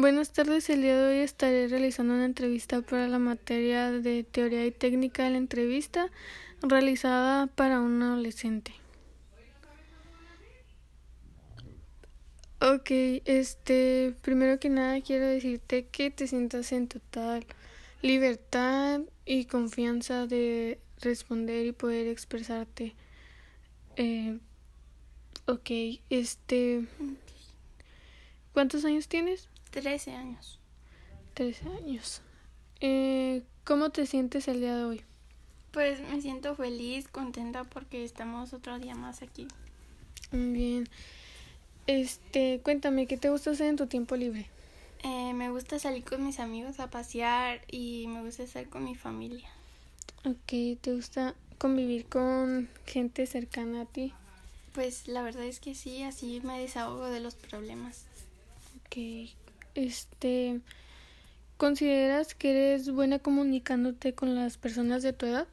Buenas tardes, el día de hoy estaré realizando una entrevista para la materia de teoría y técnica de la entrevista realizada para un adolescente. Ok, este, primero que nada quiero decirte que te sientas en total libertad y confianza de responder y poder expresarte. Eh, ok, este, ¿cuántos años tienes? Trece años. Trece años. Eh, ¿Cómo te sientes el día de hoy? Pues me siento feliz, contenta porque estamos otro día más aquí. Bien. Este, cuéntame, ¿qué te gusta hacer en tu tiempo libre? Eh, me gusta salir con mis amigos a pasear y me gusta estar con mi familia. Ok, ¿te gusta convivir con gente cercana a ti? Pues la verdad es que sí, así me desahogo de los problemas. Ok, este, ¿consideras que eres buena comunicándote con las personas de tu edad?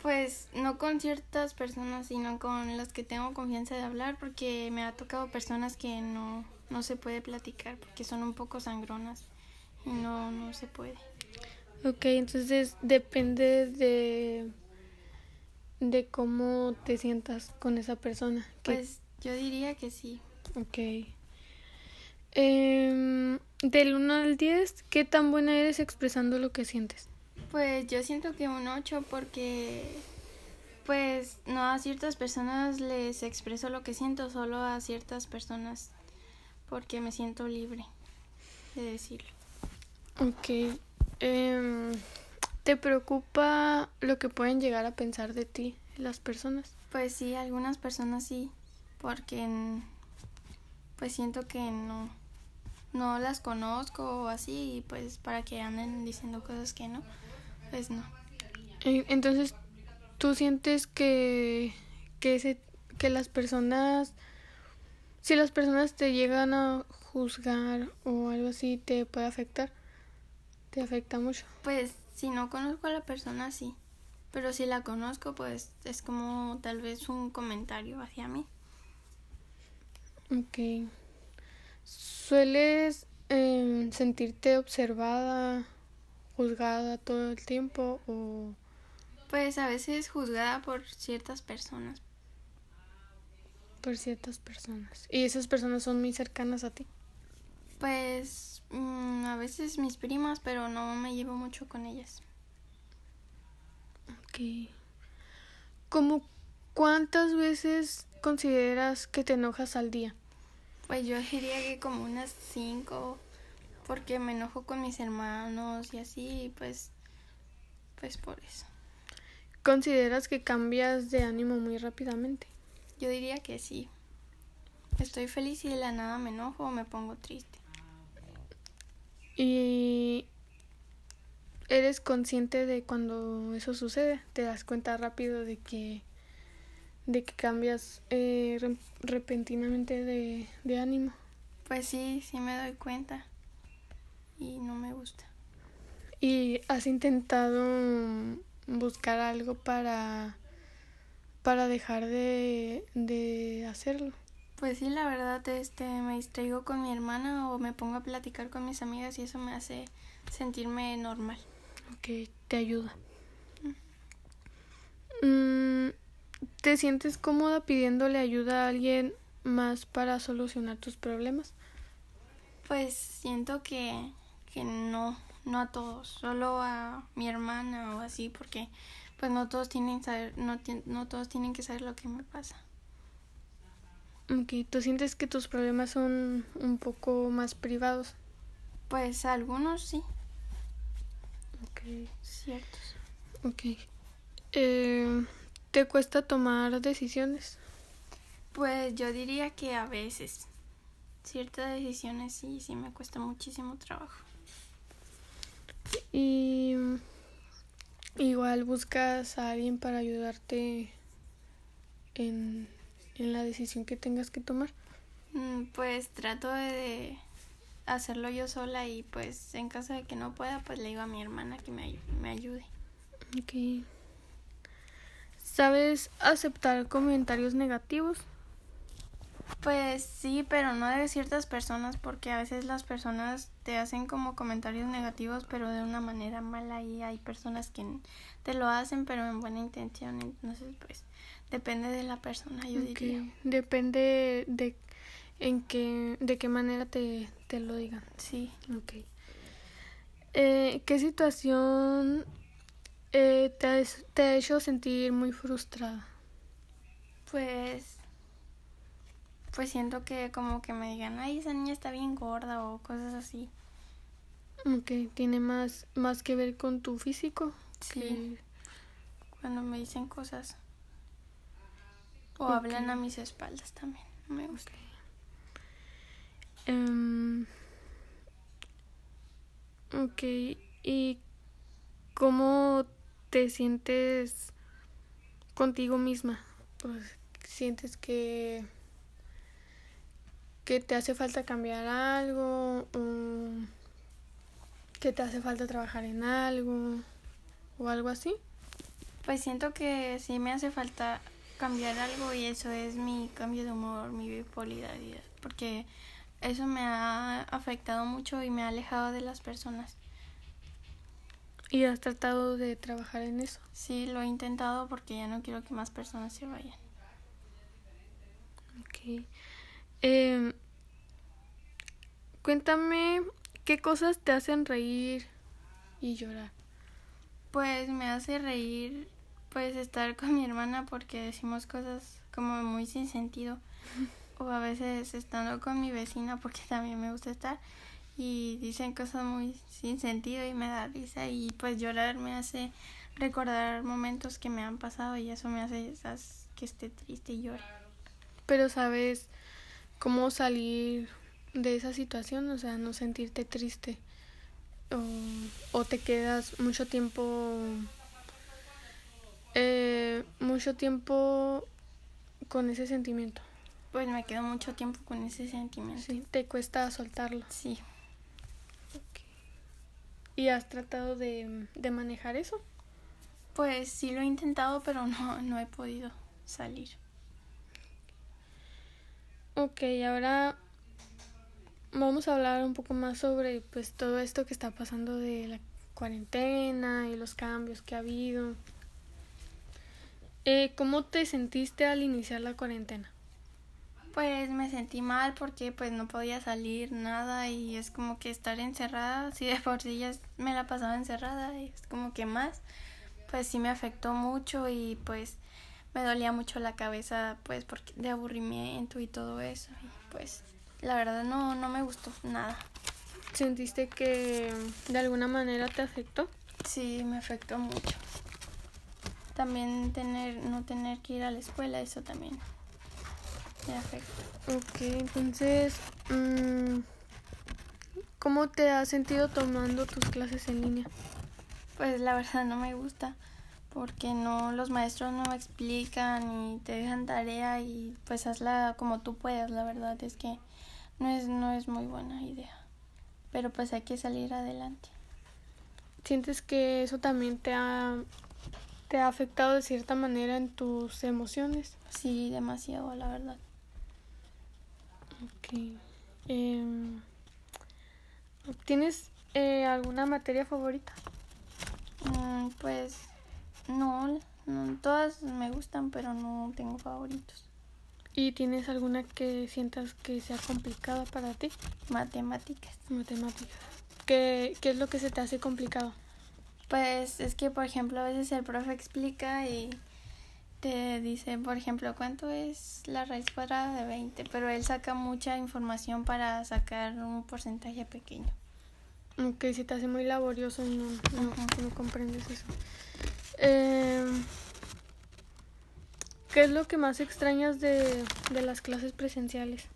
Pues no con ciertas personas, sino con las que tengo confianza de hablar, porque me ha tocado personas que no, no se puede platicar, porque son un poco sangronas y no, no se puede. Ok, entonces depende de, de cómo te sientas con esa persona. Pues yo diría que sí. Ok. Eh, del 1 al 10, ¿qué tan buena eres expresando lo que sientes? Pues yo siento que un 8 porque pues no a ciertas personas les expreso lo que siento, solo a ciertas personas porque me siento libre de decirlo. Ok. Eh, ¿Te preocupa lo que pueden llegar a pensar de ti las personas? Pues sí, algunas personas sí, porque pues siento que no no las conozco o así, y pues para que anden diciendo cosas que no, pues no. Entonces, ¿tú sientes que, que, ese, que las personas, si las personas te llegan a juzgar o algo así, te puede afectar? ¿Te afecta mucho? Pues si no conozco a la persona, sí. Pero si la conozco, pues es como tal vez un comentario hacia mí. Ok. ¿Sueles eh, sentirte observada, juzgada todo el tiempo o...? Pues a veces juzgada por ciertas personas. Por ciertas personas. ¿Y esas personas son muy cercanas a ti? Pues mmm, a veces mis primas, pero no me llevo mucho con ellas. Ok. ¿Cómo cuántas veces consideras que te enojas al día? Pues yo diría que como unas cinco, porque me enojo con mis hermanos y así, pues, pues por eso. ¿Consideras que cambias de ánimo muy rápidamente? Yo diría que sí. Estoy feliz y de la nada me enojo o me pongo triste. ¿Y eres consciente de cuando eso sucede? ¿Te das cuenta rápido de que de que cambias eh, re repentinamente de, de ánimo. Pues sí, sí me doy cuenta y no me gusta. ¿Y has intentado buscar algo para para dejar de, de hacerlo? Pues sí, la verdad, este, me distraigo con mi hermana o me pongo a platicar con mis amigas y eso me hace sentirme normal. Ok, te ayuda. Mm, ¿Te sientes cómoda pidiéndole ayuda a alguien más para solucionar tus problemas? Pues siento que, que no, no a todos, solo a mi hermana o así, porque pues no todos tienen saber, no, no todos tienen que saber lo que me pasa. Ok, ¿tú sientes que tus problemas son un poco más privados? Pues algunos sí. Ok. Ciertos. Ok. Eh, ¿Te cuesta tomar decisiones? Pues yo diría que a veces. Ciertas decisiones sí, sí me cuesta muchísimo trabajo. Y igual buscas a alguien para ayudarte en, en la decisión que tengas que tomar. Pues trato de hacerlo yo sola y pues en caso de que no pueda, pues le digo a mi hermana que me, me ayude. Ok. ¿Sabes aceptar comentarios negativos? Pues sí, pero no de ciertas personas, porque a veces las personas te hacen como comentarios negativos, pero de una manera mala y hay personas que te lo hacen, pero en buena intención. Entonces, pues depende de la persona, yo diría. Depende de en qué, de qué manera te, te lo digan. Sí. Ok. Eh, ¿Qué situación eh, te, te ha hecho sentir muy frustrada? Pues pues siento que como que me digan, ay, esa niña está bien gorda o cosas así. Ok, ¿tiene más, más que ver con tu físico? Sí. Cuando me dicen cosas. O hablan a mis espaldas también. me gusta. Um, ok, ¿y cómo te sientes contigo misma? Pues, ¿Sientes que que te hace falta cambiar algo, o que te hace falta trabajar en algo, o algo así. Pues siento que sí me hace falta cambiar algo y eso es mi cambio de humor, mi bipolaridad, porque eso me ha afectado mucho y me ha alejado de las personas. ¿Y has tratado de trabajar en eso? Sí, lo he intentado porque ya no quiero que más personas se vayan. Ok. Eh, cuéntame qué cosas te hacen reír y llorar. Pues me hace reír pues estar con mi hermana porque decimos cosas como muy sin sentido o a veces estando con mi vecina porque también me gusta estar y dicen cosas muy sin sentido y me da risa y pues llorar me hace recordar momentos que me han pasado y eso me hace esas que esté triste y llore. Pero sabes cómo salir de esa situación, o sea, no sentirte triste o, o te quedas mucho tiempo eh, mucho tiempo con ese sentimiento. Pues me quedo mucho tiempo con ese sentimiento. Sí, te cuesta soltarlo. Sí. ¿Y has tratado de, de manejar eso? Pues sí lo he intentado, pero no, no he podido salir. Ok, ahora vamos a hablar un poco más sobre pues todo esto que está pasando de la cuarentena y los cambios que ha habido. Eh, ¿Cómo te sentiste al iniciar la cuarentena? Pues me sentí mal porque pues no podía salir nada y es como que estar encerrada, si de por sí ya me la pasaba encerrada y es como que más, pues sí me afectó mucho y pues me dolía mucho la cabeza pues porque de aburrimiento y todo eso y pues la verdad no no me gustó nada. ¿Sentiste que de alguna manera te afectó? Sí, me afectó mucho. También tener no tener que ir a la escuela, eso también me afecta. Ok, entonces, mmm, ¿cómo te has sentido tomando tus clases en línea? Pues la verdad no me gusta porque no los maestros no explican y te dejan tarea y pues hazla como tú puedas, la verdad es que no es no es muy buena idea. Pero pues hay que salir adelante. ¿Sientes que eso también te ha te ha afectado de cierta manera en tus emociones? Sí, demasiado, la verdad. Ok. Eh, ¿Tienes eh, alguna materia favorita? Mm, pues no, no, todas me gustan, pero no tengo favoritos. ¿Y tienes alguna que sientas que sea complicada para ti? Matemáticas. Matemáticas. ¿Qué, ¿Qué es lo que se te hace complicado? Pues es que, por ejemplo, a veces el profe explica y te dice, por ejemplo, cuánto es la raíz cuadrada de 20, pero él saca mucha información para sacar un porcentaje pequeño. Ok, se te hace muy laborioso y no, no, no comprendes eso. Eh, ¿Qué es lo que más extrañas de, de las clases presenciales?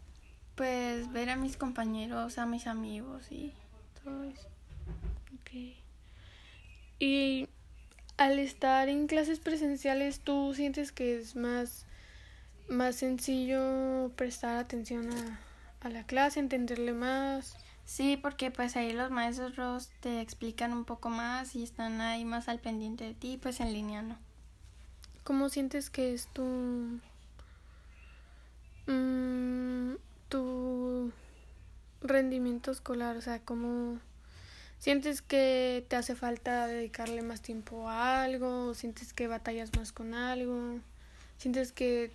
Pues ver a mis compañeros, a mis amigos y todo eso. Ok. Y al estar en clases presenciales, ¿tú sientes que es más, más sencillo prestar atención a, a la clase, entenderle más? Sí, porque pues ahí los maestros te explican un poco más y están ahí más al pendiente de ti, pues en línea no. ¿Cómo sientes que es tu mm, tu rendimiento escolar, o sea, cómo sientes que te hace falta dedicarle más tiempo a algo, sientes que batallas más con algo, sientes que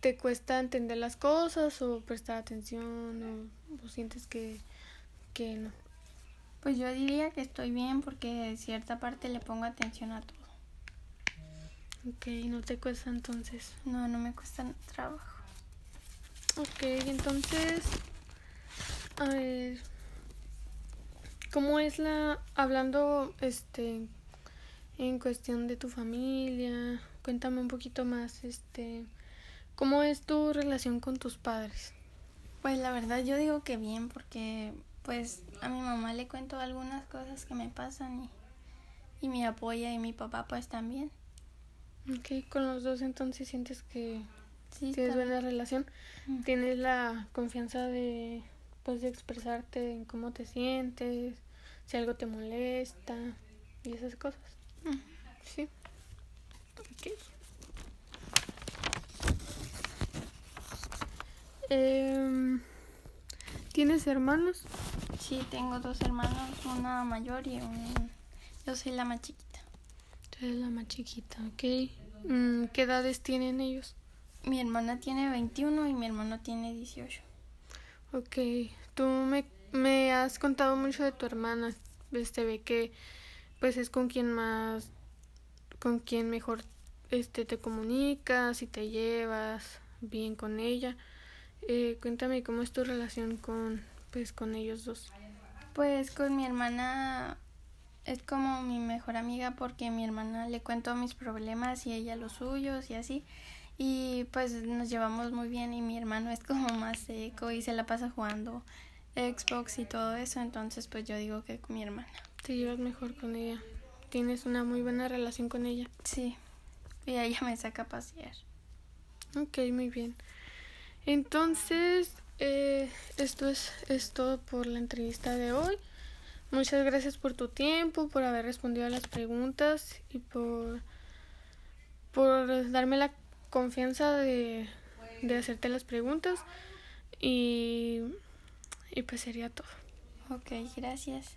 te cuesta entender las cosas o prestar atención o, sientes que, que no. Pues yo diría que estoy bien porque de cierta parte le pongo atención a todo. Ok, ¿no te cuesta entonces? No, no me cuesta trabajo. Ok, entonces, a ver, ¿cómo es la, hablando, este, en cuestión de tu familia? Cuéntame un poquito más, este, ¿cómo es tu relación con tus padres? Pues la verdad yo digo que bien porque pues a mi mamá le cuento algunas cosas que me pasan y, y me apoya y mi papá pues también. Ok, con los dos entonces sientes que tienes buena relación, tienes la confianza de pues de expresarte en cómo te sientes, si algo te molesta y esas cosas. Sí. Ok. Eh, ¿Tienes hermanos? Sí, tengo dos hermanos, una mayor y un... Yo soy la más chiquita. Tú eres la más chiquita, ok. Mm, ¿Qué edades tienen ellos? Mi hermana tiene 21 y mi hermano tiene 18. Ok, tú me, me has contado mucho de tu hermana. Este ve que pues es con quien más, con quien mejor este te comunicas y te llevas bien con ella. Eh, cuéntame cómo es tu relación con pues con ellos dos. Pues con mi hermana es como mi mejor amiga porque mi hermana le cuento mis problemas y ella los suyos y así. Y pues nos llevamos muy bien y mi hermano es como más seco y se la pasa jugando Xbox y todo eso. Entonces pues yo digo que con mi hermana. Te llevas mejor con ella. Tienes una muy buena relación con ella. Sí. Y ella me saca a pasear. Ok, muy bien. Entonces, eh, esto es, es todo por la entrevista de hoy. Muchas gracias por tu tiempo, por haber respondido a las preguntas y por, por darme la confianza de, de hacerte las preguntas. Y, y pues sería todo. Ok, gracias.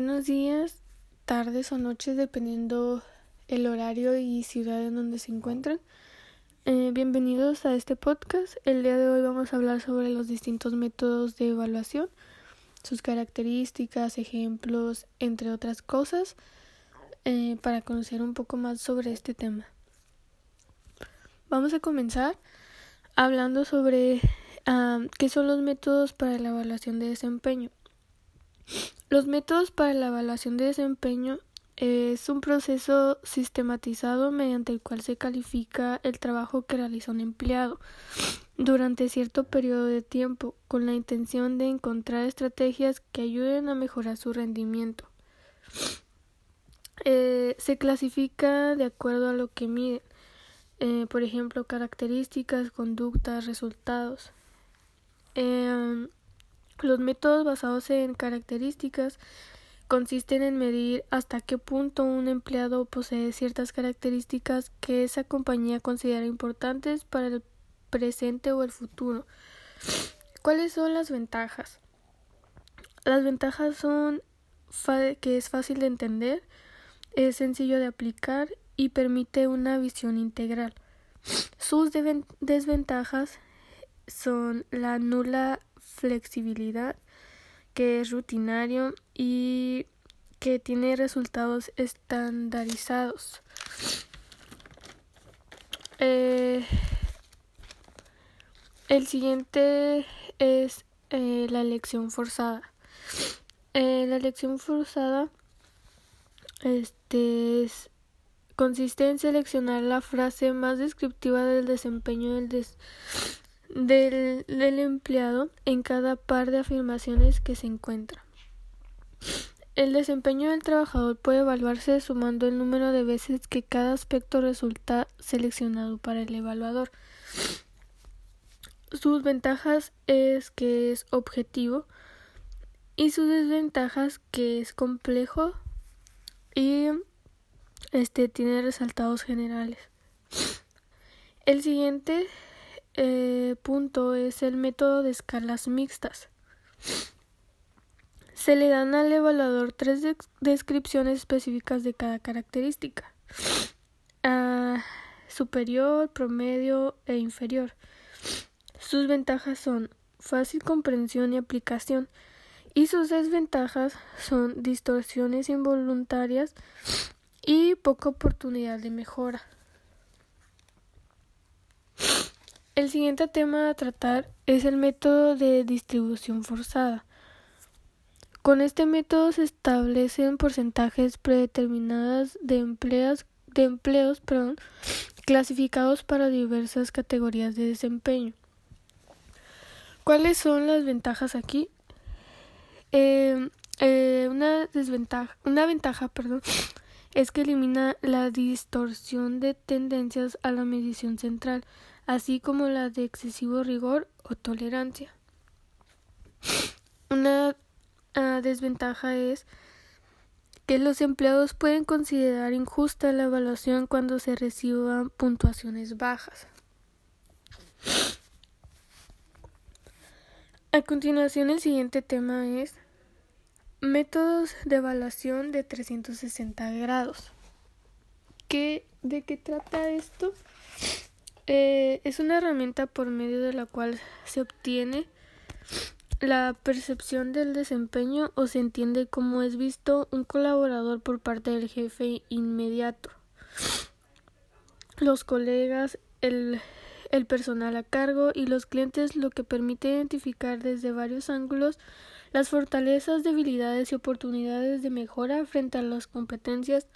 Buenos días, tardes o noches, dependiendo el horario y ciudad en donde se encuentran. Eh, bienvenidos a este podcast. El día de hoy vamos a hablar sobre los distintos métodos de evaluación, sus características, ejemplos, entre otras cosas, eh, para conocer un poco más sobre este tema. Vamos a comenzar hablando sobre ah, qué son los métodos para la evaluación de desempeño. Los métodos para la evaluación de desempeño es un proceso sistematizado mediante el cual se califica el trabajo que realiza un empleado durante cierto periodo de tiempo con la intención de encontrar estrategias que ayuden a mejorar su rendimiento. Eh, se clasifica de acuerdo a lo que miden, eh, por ejemplo, características, conductas, resultados. Eh, los métodos basados en características consisten en medir hasta qué punto un empleado posee ciertas características que esa compañía considera importantes para el presente o el futuro. ¿Cuáles son las ventajas? Las ventajas son que es fácil de entender, es sencillo de aplicar y permite una visión integral. Sus desventajas son la nula flexibilidad, que es rutinario y que tiene resultados estandarizados. Eh, el siguiente es eh, la elección forzada. Eh, la elección forzada este consiste en seleccionar la frase más descriptiva del desempeño del, des del, empleado en cada par de afirmaciones que se encuentra. El desempeño del trabajador puede evaluarse sumando el número de veces que cada aspecto resulta seleccionado para el evaluador. Sus ventajas es que es objetivo y sus desventajas que es complejo y este tiene resultados generales. El siguiente eh, punto es el método de escalas mixtas. Se le dan al evaluador tres descripciones específicas de cada característica. Superior, promedio e inferior. Sus ventajas son fácil comprensión y aplicación y sus desventajas son distorsiones involuntarias y poca oportunidad de mejora. El siguiente tema a tratar es el método de distribución forzada. Con este método se establecen porcentajes predeterminados de empleos, clasificados para diversas categorías de desempeño. ¿Cuáles son las ventajas aquí? Eh, eh, una ventaja, es que elimina la distorsión de tendencias a la medición central, así como la de excesivo rigor o tolerancia. Una ah, desventaja es que los empleados pueden considerar injusta la evaluación cuando se reciban puntuaciones bajas. A continuación, el siguiente tema es métodos de evaluación de 360 grados. ¿Qué, ¿De qué trata esto? Eh, es una herramienta por medio de la cual se obtiene la percepción del desempeño o se entiende cómo es visto un colaborador por parte del jefe inmediato, los colegas, el, el personal a cargo y los clientes, lo que permite identificar desde varios ángulos las fortalezas, debilidades y oportunidades de mejora frente a las competencias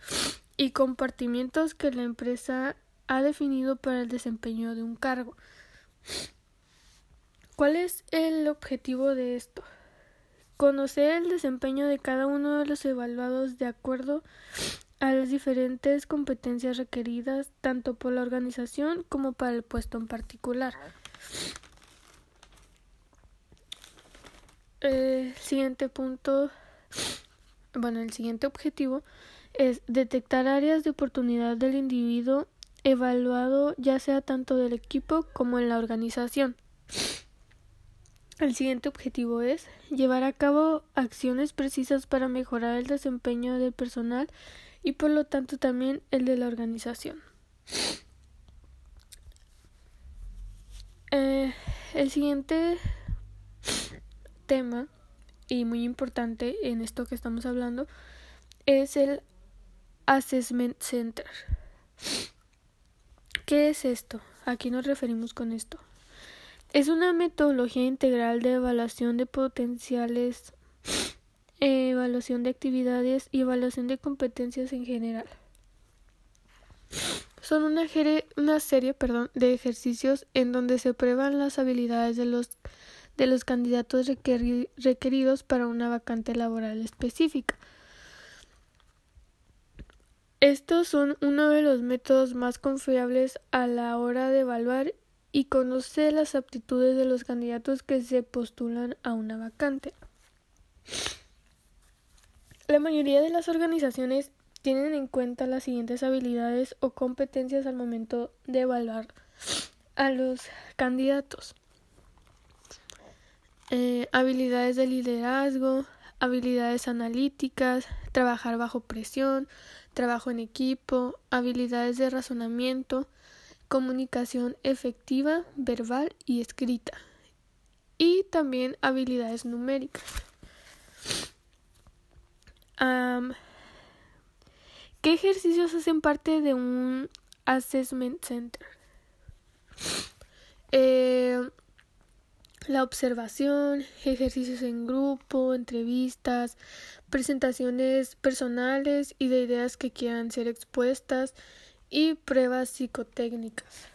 y compartimientos que la empresa ha definido para el desempeño de un cargo. ¿Cuál es el objetivo de esto? Conocer el desempeño de cada uno de los evaluados de acuerdo a las diferentes competencias requeridas tanto por la organización como para el puesto en particular. El siguiente punto, bueno, el siguiente objetivo es detectar áreas de oportunidad del individuo evaluado ya sea tanto del equipo como en la organización. El siguiente objetivo es llevar a cabo acciones precisas para mejorar el desempeño del personal y por lo tanto también el de la organización. Eh, el siguiente tema y muy importante en esto que estamos hablando es el Assessment Center. ¿Qué es esto? ¿A nos referimos con esto? Es una metodología integral de evaluación de potenciales, evaluación de actividades y evaluación de competencias en general. Son una, serie de ejercicios en donde se prueban las habilidades de los candidatos requeridos para una vacante laboral específica. Estos son uno de los métodos más confiables a la hora de evaluar y conocer las aptitudes de los candidatos que se postulan a una vacante. La mayoría de las organizaciones tienen en cuenta las siguientes habilidades o competencias al momento de evaluar a los candidatos. Eh, habilidades de liderazgo, habilidades analíticas, trabajar bajo presión, trabajo en equipo, habilidades de razonamiento, comunicación efectiva, verbal y escrita, y también habilidades numéricas. ¿Qué ejercicios hacen parte de un Assessment Center? Eh, la observación, ejercicios en grupo, entrevistas, presentaciones personales y de ideas que quieran ser expuestas y pruebas psicotécnicas.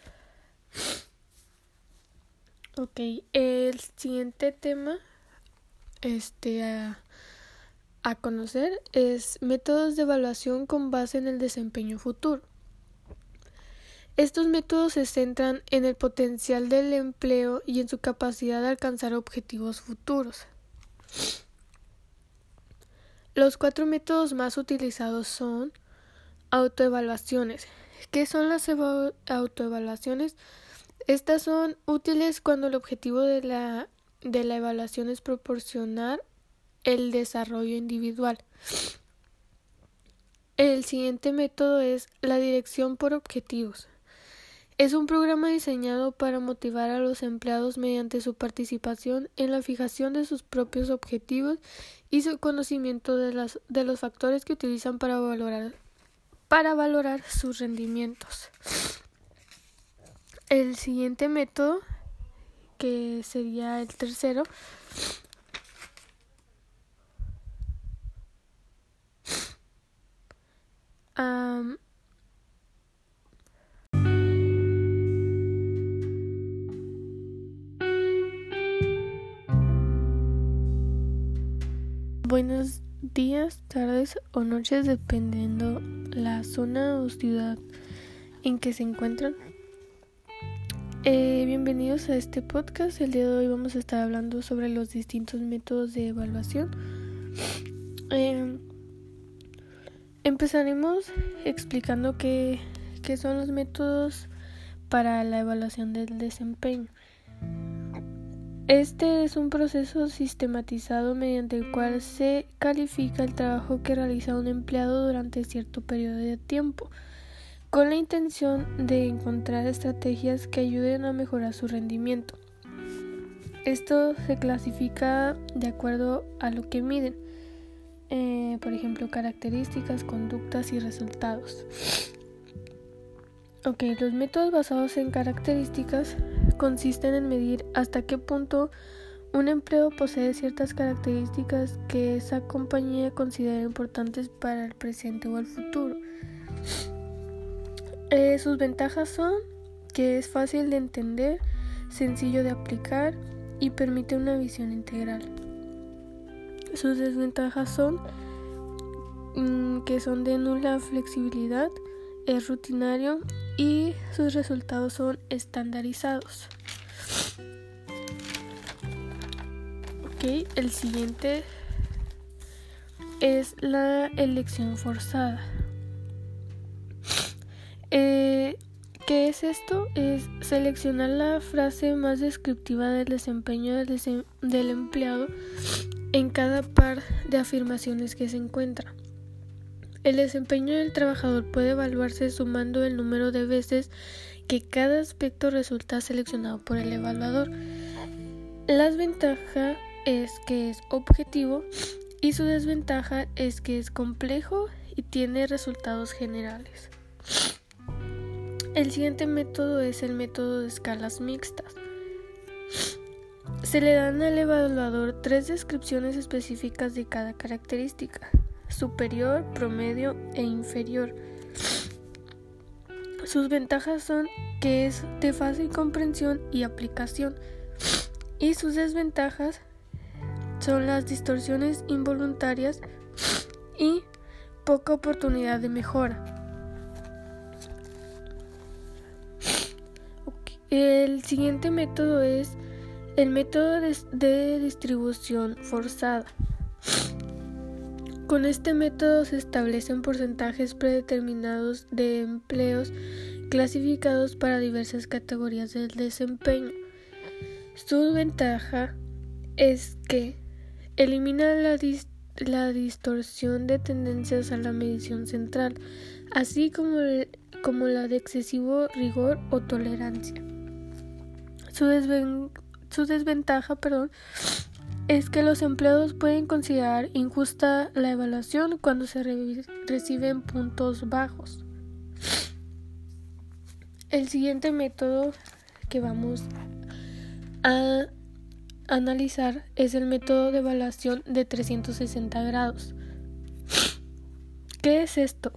Ok, el siguiente tema este, a, a conocer es métodos de evaluación con base en el desempeño futuro. Estos métodos se centran en el potencial del empleo y en su capacidad de alcanzar objetivos futuros. Los cuatro métodos más utilizados son autoevaluaciones. ¿Qué son las autoevaluaciones? Estas son útiles cuando el objetivo de la, de la evaluación es proporcionar el desarrollo individual. El siguiente método es la dirección por objetivos. Es un programa diseñado para motivar a los empleados mediante su participación en la fijación de sus propios objetivos y su conocimiento de, las, de los factores que utilizan para valorar, para valorar sus rendimientos. El siguiente método, que sería el tercero, buenos días, tardes o noches dependiendo la zona o ciudad en que se encuentran. Eh, bienvenidos a este podcast. El día de hoy vamos a estar hablando sobre los distintos métodos de evaluación. Eh, empezaremos explicando qué, qué son los métodos para la evaluación del desempeño. Este es un proceso sistematizado mediante el cual se califica el trabajo que realiza un empleado durante cierto periodo de tiempo con la intención de encontrar estrategias que ayuden a mejorar su rendimiento. Esto se clasifica de acuerdo a lo que miden, eh, por ejemplo, características, conductas y resultados. Ok, los métodos basados en características consisten en medir hasta qué punto un empleo posee ciertas características que esa compañía considera importantes para el presente o el futuro. Eh, sus ventajas son que es fácil de entender, sencillo de aplicar y permite una visión integral. Sus desventajas son mm, que son de nula flexibilidad, es rutinario y sus resultados son estandarizados. Ok, el siguiente es la elección forzada. Eh, ¿Qué es esto? Es seleccionar la frase más descriptiva del desempeño del, del empleado en cada par de afirmaciones que se encuentra. El desempeño del trabajador puede evaluarse sumando el número de veces que cada aspecto resulta seleccionado por el evaluador. La ventaja es que es objetivo y su desventaja es que es complejo y tiene resultados generales. El siguiente método es el método de escalas mixtas. Se le dan al evaluador tres descripciones específicas de cada característica, superior, promedio e inferior. Sus ventajas son que es de fácil comprensión y aplicación, y sus desventajas son las distorsiones involuntarias y poca oportunidad de mejora. El siguiente método es el método de, distribución forzada. Con este método se establecen porcentajes predeterminados de empleos clasificados para diversas categorías del desempeño. Su ventaja es que elimina la, distorsión de tendencias a la medición central, así como, como la de excesivo rigor o tolerancia. Su, desventaja perdón, es que los empleados pueden considerar injusta la evaluación cuando se reciben puntos bajos. El siguiente método que vamos a analizar es el método de evaluación de 360 grados. ¿Qué es esto?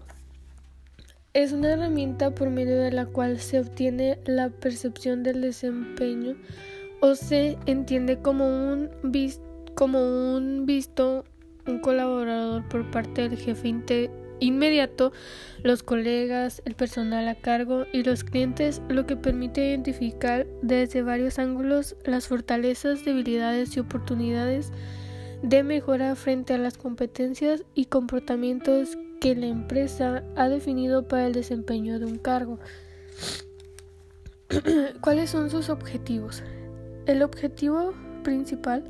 Es una herramienta por medio de la cual se obtiene la percepción del desempeño o se entiende como un, visto, un colaborador por parte del jefe inmediato, los colegas, el personal a cargo y los clientes, lo que permite identificar desde varios ángulos las fortalezas, debilidades y oportunidades de mejora frente a las competencias y comportamientos que la empresa ha definido para el desempeño de un cargo. ¿Cuáles son sus objetivos? El objetivo principal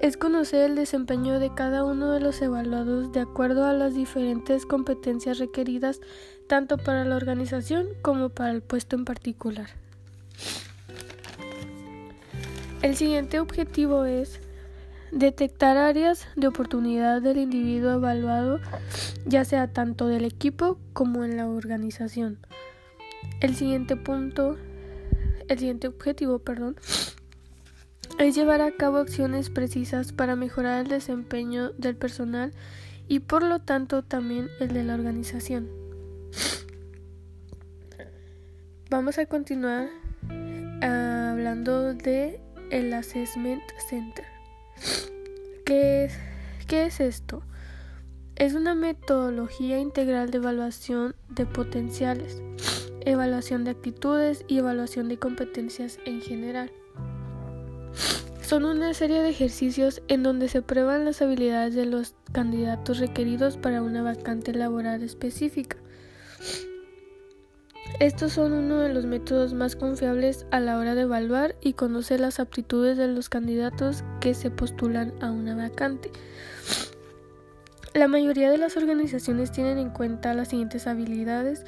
es conocer el desempeño de cada uno de los evaluados de acuerdo a las diferentes competencias requeridas tanto para la organización como para el puesto en particular. El siguiente objetivo es detectar áreas de oportunidad del individuo evaluado, ya sea tanto del equipo como en la organización. El siguiente punto, el siguiente objetivo, perdón, es llevar a cabo acciones precisas para mejorar el desempeño del personal y por lo tanto también el de la organización. Vamos a continuar hablando de el Assessment Center. ¿Qué es, ¿Qué es esto? Es una metodología integral de evaluación de potenciales, evaluación de actitudes y evaluación de competencias en general. Son una serie de ejercicios en donde se prueban las habilidades de los candidatos requeridos para una vacante laboral específica. Estos son uno de los métodos más confiables a la hora de evaluar y conocer las aptitudes de los candidatos que se postulan a una vacante. La mayoría de las organizaciones tienen en cuenta las siguientes habilidades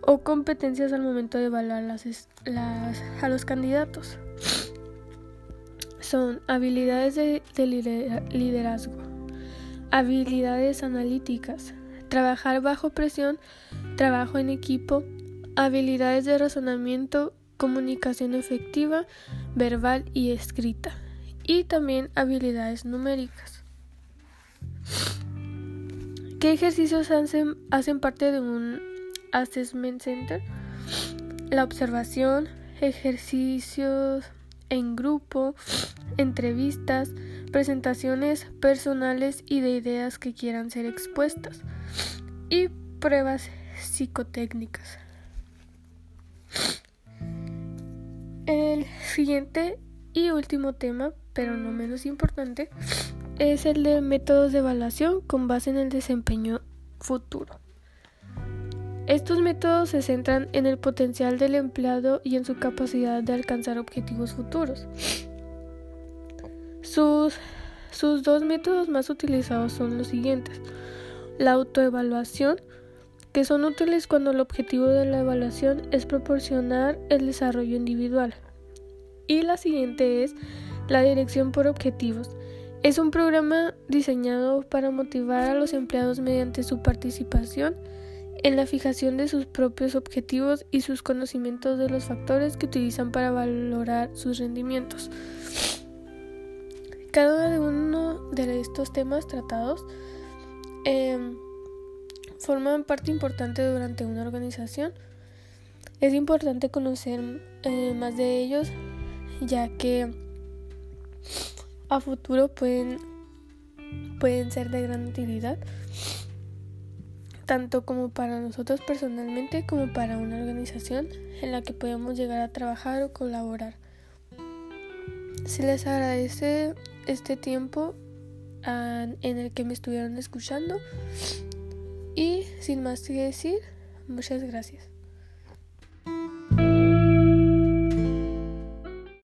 o competencias al momento de evaluar a los candidatos son habilidades de, liderazgo, habilidades analíticas, trabajar bajo presión, trabajo en equipo, habilidades de razonamiento, comunicación efectiva, verbal y escrita, y también habilidades numéricas. ¿Qué ejercicios hacen, hacen parte de un Assessment Center? La observación, ejercicios en grupo, entrevistas, presentaciones personales y de ideas que quieran ser expuestas y pruebas psicotécnicas. El siguiente y último tema, pero no menos importante, es el de métodos de evaluación con base en el desempeño futuro. Estos métodos se centran en el potencial del empleado y en su capacidad de alcanzar objetivos futuros. Sus, sus dos métodos más utilizados son los siguientes. La autoevaluación, que son útiles cuando el objetivo de la evaluación es proporcionar el desarrollo individual. Y la siguiente es la dirección por objetivos. Es un programa diseñado para motivar a los empleados mediante su participación en la fijación de sus propios objetivos y sus conocimientos de los factores que utilizan para valorar sus rendimientos. Cada uno de estos temas tratados em, forman parte importante durante una organización. Es importante conocer eh, más de ellos ya que a futuro pueden, pueden ser de gran utilidad tanto como para nosotros personalmente como para una organización en la que podamos llegar a trabajar o colaborar. Se les agradece este tiempo en el que me estuvieron escuchando y sin más que decir, muchas gracias.